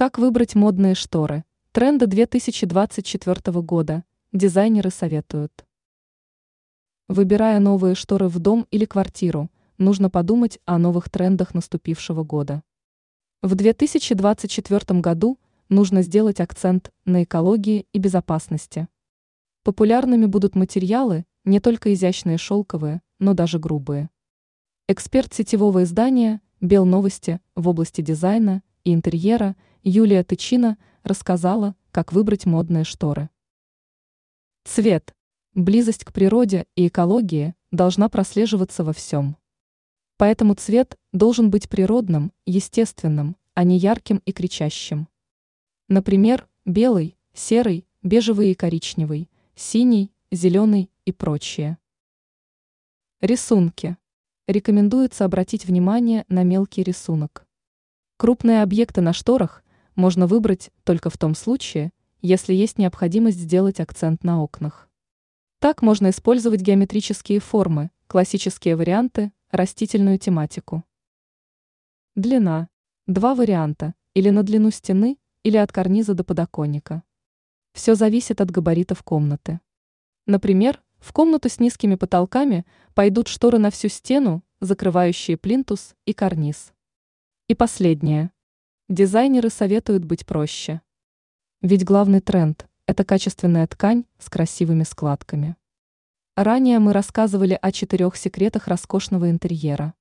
Как выбрать модные шторы? Тренды 2024 года. Дизайнеры советуют. Выбирая новые шторы в дом или квартиру, нужно подумать о новых трендах наступившего года. В 2024 году нужно сделать акцент на экологии и безопасности. Популярными будут материалы, не только изящные шелковые, но даже грубые. Эксперт сетевого издания «Бел новости» в области дизайна и интерьера Юлия Тычина рассказала, как выбрать модные шторы. Цвет. Близость к природе и экологии должна прослеживаться во всем. Поэтому цвет должен быть природным, естественным, а не ярким и кричащим. Например, белый, серый, бежевый и коричневый, синий, зеленый и прочее. Рисунки. Рекомендуется обратить внимание на мелкий рисунок. Крупные объекты на шторах можно выбрать только в том случае, если есть необходимость сделать акцент на окнах. Так можно использовать геометрические формы, классические варианты, растительную тематику. Длина. Два варианта, или на длину стены, или от карниза до подоконника. Все зависит от габаритов комнаты. Например, в комнату с низкими потолками пойдут шторы на всю стену, закрывающие плинтус и карниз. И последнее. Дизайнеры советуют быть проще. Ведь главный тренд – это качественная ткань с красивыми складками. Ранее мы рассказывали о четырех секретах роскошного интерьера.